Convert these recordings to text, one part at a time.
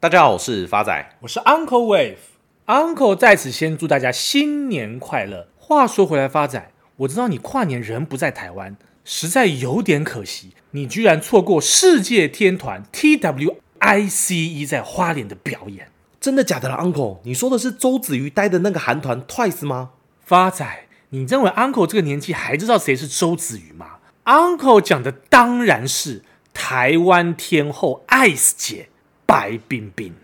大家好，我是发仔，我是 Uncle Wave。Uncle 在此先祝大家新年快乐。话说回来，发仔，我知道你跨年人不在台湾，实在有点可惜，你居然错过世界天团 TWICE 在花莲的表演。真的假的啦，Uncle？你说的是周子瑜待的那个韩团 Twice 吗？发仔，你认为 Uncle 这个年纪还知道谁是周子瑜吗？Uncle 讲的当然是台湾天后 Ice 姐白冰冰。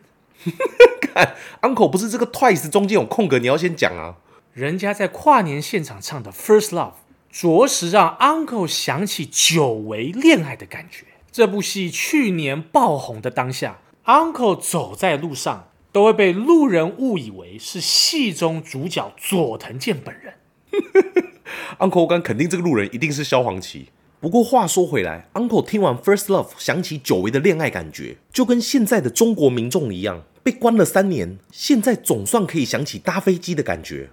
看，Uncle 不是这个 Twice 中间有空格，你要先讲啊。人家在跨年现场唱的《First Love》，着实让 Uncle 想起久违恋爱的感觉。这部戏去年爆红的当下，Uncle 走在路上都会被路人误以为是戏中主角佐藤健本人。Uncle 我敢肯定这个路人一定是萧煌奇。不过话说回来，Uncle 听完《First Love》，想起久违的恋爱感觉，就跟现在的中国民众一样，被关了三年，现在总算可以想起搭飞机的感觉。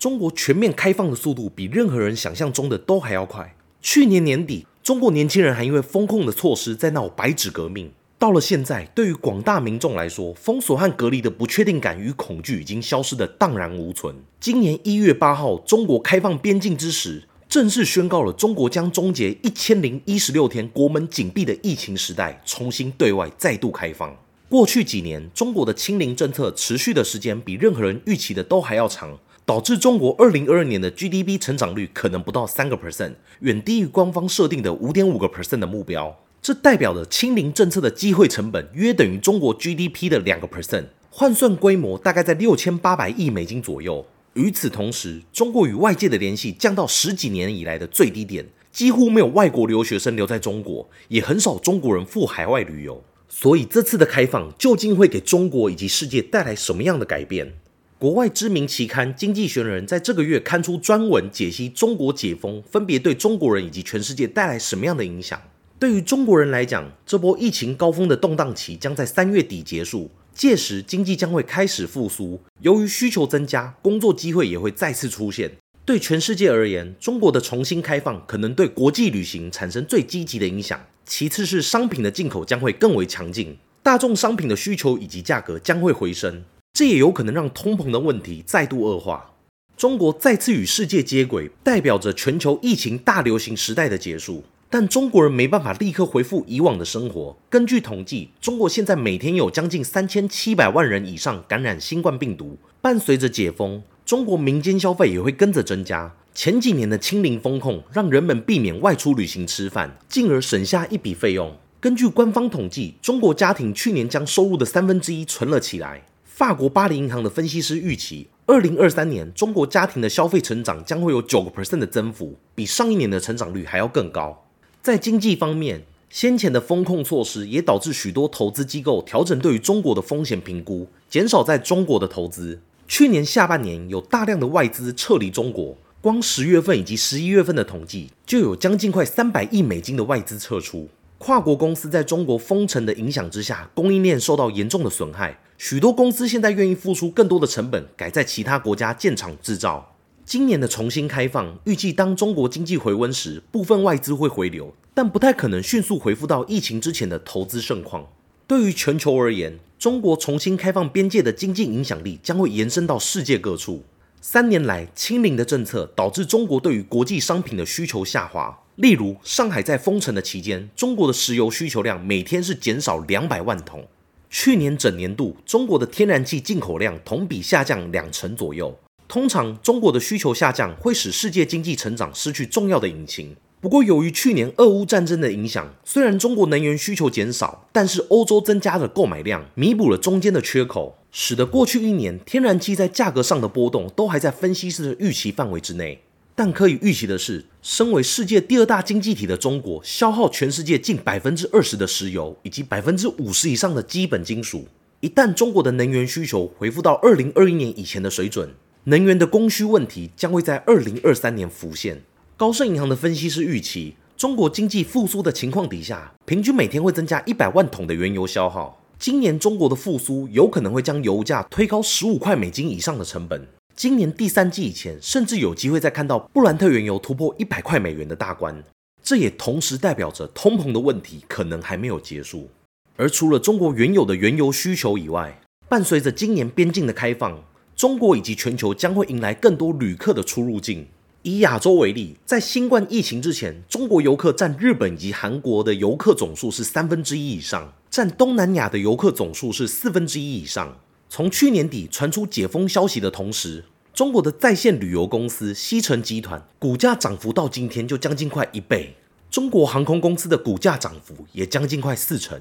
中国全面开放的速度比任何人想象中的都还要快。去年年底，中国年轻人还因为封控的措施在闹白纸革命。到了现在，对于广大民众来说，封锁和隔离的不确定感与恐惧已经消失得荡然无存。今年一月八号，中国开放边境之时，正式宣告了中国将终结一千零一十六天国门紧闭的疫情时代，重新对外再度开放。过去几年，中国的清零政策持续的时间比任何人预期的都还要长。导致中国二零二二年的 GDP 成长率可能不到三个 percent，远低于官方设定的五点五个 percent 的目标。这代表了清零政策的机会成本约等于中国 GDP 的两个 percent，换算规模大概在六千八百亿美金左右。与此同时，中国与外界的联系降到十几年以来的最低点，几乎没有外国留学生留在中国，也很少中国人赴海外旅游。所以这次的开放究竟会给中国以及世界带来什么样的改变？国外知名期刊《经济学人》在这个月刊出专文解析中国解封分别对中国人以及全世界带来什么样的影响。对于中国人来讲，这波疫情高峰的动荡期将在三月底结束，届时经济将会开始复苏。由于需求增加，工作机会也会再次出现。对全世界而言，中国的重新开放可能对国际旅行产生最积极的影响。其次是商品的进口将会更为强劲，大众商品的需求以及价格将会回升。这也有可能让通膨的问题再度恶化。中国再次与世界接轨，代表着全球疫情大流行时代的结束。但中国人没办法立刻恢复以往的生活。根据统计，中国现在每天有将近三千七百万人以上感染新冠病毒。伴随着解封，中国民间消费也会跟着增加。前几年的清零风控，让人们避免外出旅行吃饭，进而省下一笔费用。根据官方统计，中国家庭去年将收入的三分之一存了起来。法国巴黎银行的分析师预期，二零二三年中国家庭的消费成长将会有九个 percent 的增幅，比上一年的成长率还要更高。在经济方面，先前的风控措施也导致许多投资机构调整对于中国的风险评估，减少在中国的投资。去年下半年有大量的外资撤离中国，光十月份以及十一月份的统计就有将近快三百亿美金的外资撤出。跨国公司在中国封城的影响之下，供应链受到严重的损害。许多公司现在愿意付出更多的成本，改在其他国家建厂制造。今年的重新开放，预计当中国经济回温时，部分外资会回流，但不太可能迅速恢复到疫情之前的投资盛况。对于全球而言，中国重新开放边界的经济影响力将会延伸到世界各处。三年来，清零的政策导致中国对于国际商品的需求下滑。例如，上海在封城的期间，中国的石油需求量每天是减少两百万桶。去年整年度，中国的天然气进口量同比下降两成左右。通常，中国的需求下降会使世界经济成长失去重要的引擎。不过，由于去年俄乌战争的影响，虽然中国能源需求减少，但是欧洲增加的购买量弥补了中间的缺口，使得过去一年天然气在价格上的波动都还在分析师的预期范围之内。但可以预期的是，身为世界第二大经济体的中国，消耗全世界近百分之二十的石油，以及百分之五十以上的基本金属。一旦中国的能源需求恢复到二零二一年以前的水准，能源的供需问题将会在二零二三年浮现。高盛银行的分析师预期，中国经济复苏的情况底下，平均每天会增加一百万桶的原油消耗。今年中国的复苏有可能会将油价推高十五块美金以上的成本。今年第三季以前，甚至有机会再看到布兰特原油突破一百块美元的大关。这也同时代表着通膨的问题可能还没有结束。而除了中国原有的原油需求以外，伴随着今年边境的开放，中国以及全球将会迎来更多旅客的出入境。以亚洲为例，在新冠疫情之前，中国游客占日本以及韩国的游客总数是三分之一以上，占东南亚的游客总数是四分之一以上。从去年底传出解封消息的同时，中国的在线旅游公司西城集团股价涨幅到今天就将近快一倍，中国航空公司的股价涨幅也将近快四成。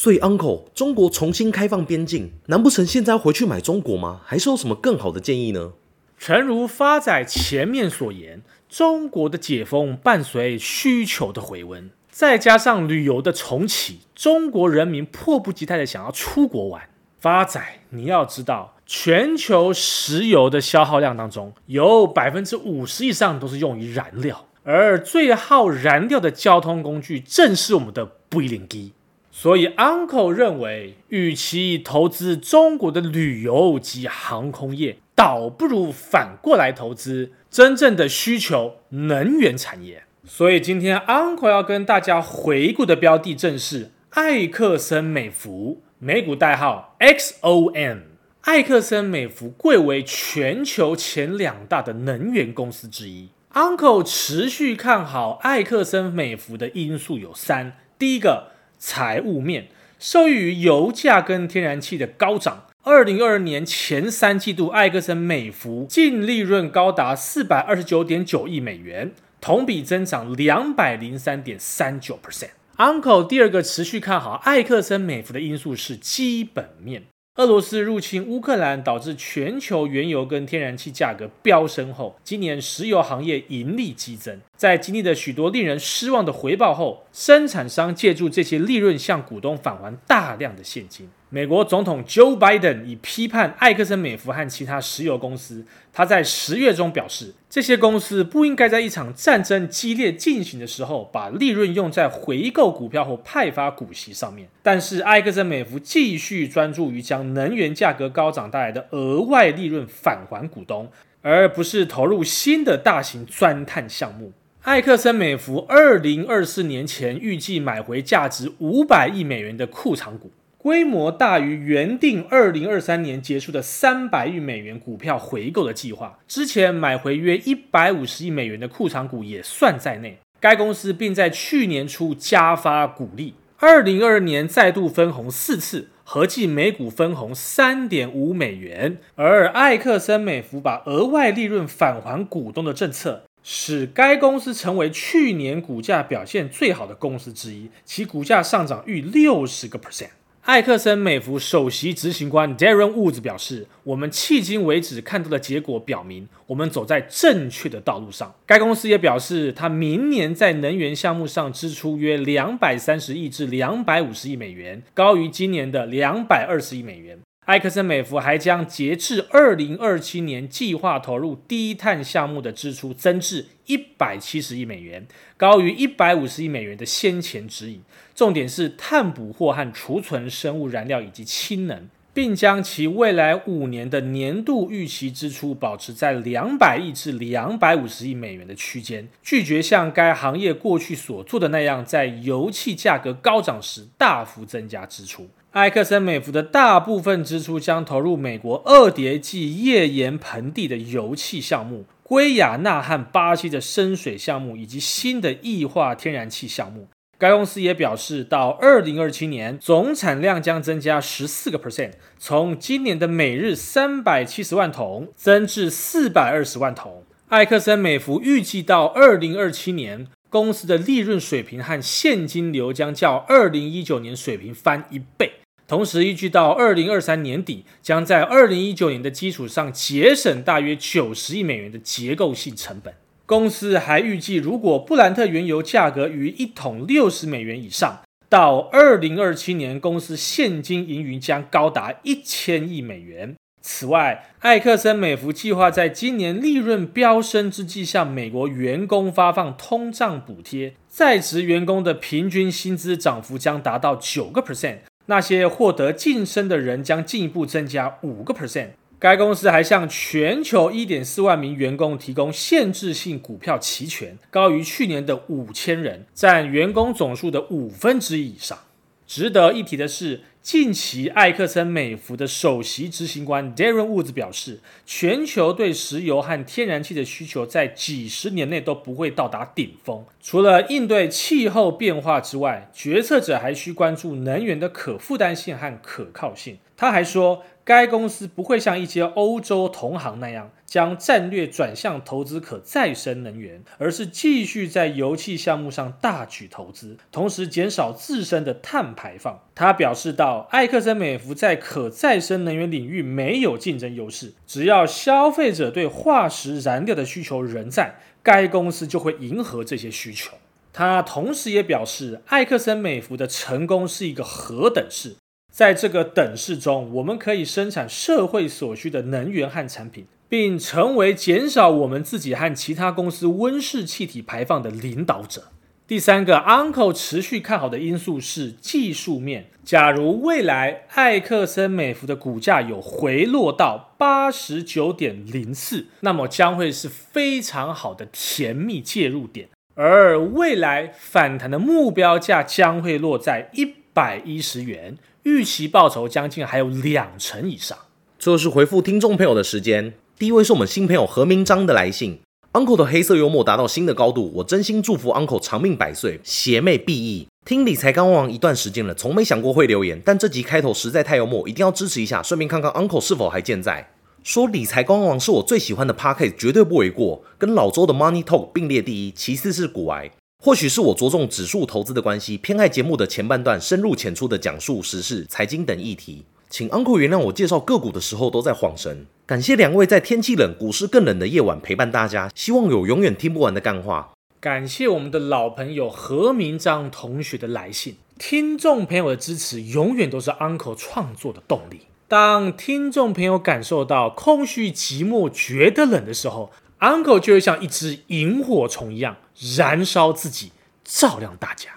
所以，Uncle，中国重新开放边境，难不成现在回去买中国吗？还是有什么更好的建议呢？诚如发仔前面所言，中国的解封伴随需求的回温，再加上旅游的重启，中国人民迫不及待的想要出国玩。发仔，你要知道，全球石油的消耗量当中，有百分之五十以上都是用于燃料，而最耗燃料的交通工具正是我们的飞轮机。所以，Uncle 认为，与其投资中国的旅游及航空业，倒不如反过来投资真正的需求能源产业。所以，今天 Uncle 要跟大家回顾的标的正是艾克森美孚，美股代号 XOM。艾克森美孚贵为全球前两大的能源公司之一。Uncle 持续看好艾克森美孚的因素有三：第一个。财务面受益于油价跟天然气的高涨，二零二二年前三季度，艾克森美孚净利润高达四百二十九点九亿美元，同比增长两百零三点三九 percent。Uncle 第二个持续看好艾克森美孚的因素是基本面。俄罗斯入侵乌克兰，导致全球原油跟天然气价格飙升后，今年石油行业盈利激增。在经历了许多令人失望的回报后，生产商借助这些利润向股东返还大量的现金。美国总统 Joe Biden 已批判艾克森美孚和其他石油公司。他在十月中表示，这些公司不应该在一场战争激烈进行的时候，把利润用在回购股票或派发股息上面。但是，艾克森美孚继续专注于将能源价格高涨带来的额外利润返还股东，而不是投入新的大型钻探项目。艾克森美孚二零二四年前预计买回价值五百亿美元的库藏股。规模大于原定二零二三年结束的三百亿美元股票回购的计划，之前买回约一百五十亿美元的库藏股也算在内。该公司并在去年初加发股利，二零二二年再度分红四次，合计每股分红三点五美元。而艾克森美孚把额外利润返还股东的政策，使该公司成为去年股价表现最好的公司之一，其股价上涨逾六十个 percent。艾克森美孚首席执行官 Darren Woods 表示：“我们迄今为止看到的结果表明，我们走在正确的道路上。”该公司也表示，他明年在能源项目上支出约两百三十亿至两百五十亿美元，高于今年的两百二十亿美元。艾克森美孚还将截至二零二七年计划投入低碳项目的支出增至一百七十亿美元，高于一百五十亿美元的先前指引。重点是碳捕获和储存生物燃料以及氢能，并将其未来五年的年度预期支出保持在两百亿至两百五十亿美元的区间，拒绝像该行业过去所做的那样，在油气价格高涨时大幅增加支出。埃克森美孚的大部分支出将投入美国二叠纪页岩盆地的油气项目、圭亚那和巴西的深水项目以及新的液化天然气项目。该公司也表示，到二零二七年，总产量将增加十四个 percent，从今年的每日三百七十万桶增至四百二十万桶。艾克森美孚预计到二零二七年。公司的利润水平和现金流将较二零一九年水平翻一倍，同时预计到二零二三年底，将在二零一九年的基础上节省大约九十亿美元的结构性成本。公司还预计，如果布兰特原油价格于一桶六十美元以上，到二零二七年，公司现金盈余将高达一千亿美元。此外，艾克森美孚计划在今年利润飙升之际，向美国员工发放通胀补贴，在职员工的平均薪资涨幅将达到九个 percent，那些获得晋升的人将进一步增加五个 percent。该公司还向全球一点四万名员工提供限制性股票期权，高于去年的五千人，占员工总数的五分之一以上。值得一提的是，近期艾克森美孚的首席执行官 Darren Woods 表示，全球对石油和天然气的需求在几十年内都不会到达顶峰。除了应对气候变化之外，决策者还需关注能源的可负担性和可靠性。他还说，该公司不会像一些欧洲同行那样将战略转向投资可再生能源，而是继续在油气项目上大举投资，同时减少自身的碳排放。他表示道：“艾克森美孚在可再生能源领域没有竞争优势，只要消费者对化石燃料的需求仍在，该公司就会迎合这些需求。”他同时也表示，艾克森美孚的成功是一个何等式。在这个等式中，我们可以生产社会所需的能源和产品，并成为减少我们自己和其他公司温室气体排放的领导者。第三个，Uncle 持续看好的因素是技术面。假如未来艾克森美孚的股价有回落到八十九点零四，那么将会是非常好的甜蜜介入点。而未来反弹的目标价将会落在一百一十元。预期报酬将近还有两成以上。最后是回复听众朋友的时间，第一位是我们新朋友何明章的来信。Uncle 的黑色幽默达到新的高度，我真心祝福 Uncle 长命百岁，邪魅毕役。听理财刚王一段时间了，从没想过会留言，但这集开头实在太幽默，一定要支持一下，顺便看看 Uncle 是否还健在。说理财干话王是我最喜欢的 Podcast，绝对不为过，跟老周的 Money Talk 并列第一，其次是股癌。或许是我着重指数投资的关系，偏爱节目的前半段深入浅出的讲述时事、财经等议题。请 Uncle 原谅我介绍个股的时候都在晃神。感谢两位在天气冷、股市更冷的夜晚陪伴大家，希望有永远听不完的干话。感谢我们的老朋友何明章同学的来信，听众朋友的支持永远都是 Uncle 创作的动力。当听众朋友感受到空虚、寂寞、觉得冷的时候，Uncle 就会像一只萤火虫一样燃烧自己，照亮大家。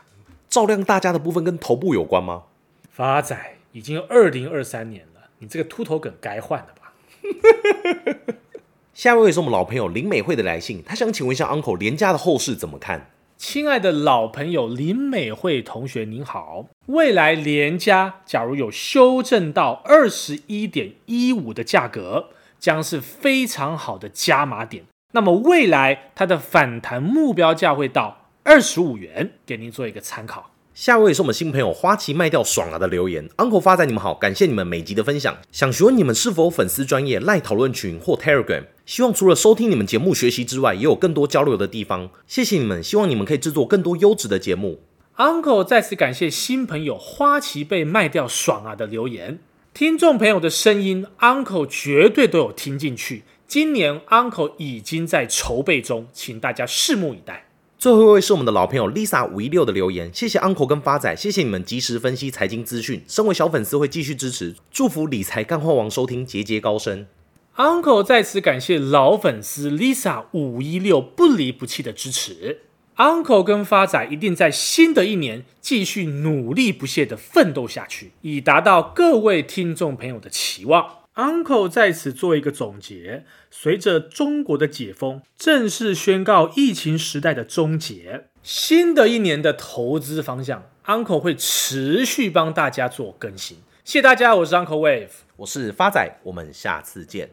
照亮大家的部分跟头部有关吗？发仔，已经二零二三年了，你这个秃头梗该换了吧？下一位是我们老朋友林美惠的来信，她想请问一下 Uncle 连家的后市怎么看？亲爱的老朋友林美惠同学您好，未来连家假如有修正到二十一点一五的价格，将是非常好的加码点。那么未来它的反弹目标价会到二十五元，给您做一个参考。下位是我们新朋友花旗卖掉爽了的留言，Uncle 发仔你们好，感谢你们每集的分享。想询问你们是否粉丝专业赖讨论群或 Telegram，希望除了收听你们节目学习之外，也有更多交流的地方。谢谢你们，希望你们可以制作更多优质的节目。Uncle 再次感谢新朋友花旗被卖掉爽啊的留言，听众朋友的声音，Uncle 绝对都有听进去。今年 Uncle 已经在筹备中，请大家拭目以待。最后一位是我们的老朋友 Lisa 五一六的留言，谢谢 Uncle 跟发仔，谢谢你们及时分析财经资讯。身为小粉丝会继续支持，祝福理财干货王收听节节高升。Uncle 在此感谢老粉丝 Lisa 五一六不离不弃的支持。Uncle 跟发仔一定在新的一年继续努力不懈的奋斗下去，以达到各位听众朋友的期望。Uncle 在此做一个总结：随着中国的解封，正式宣告疫情时代的终结。新的一年的投资方向，Uncle 会持续帮大家做更新。谢谢大家，我是 Uncle Wave，我是发仔，我们下次见。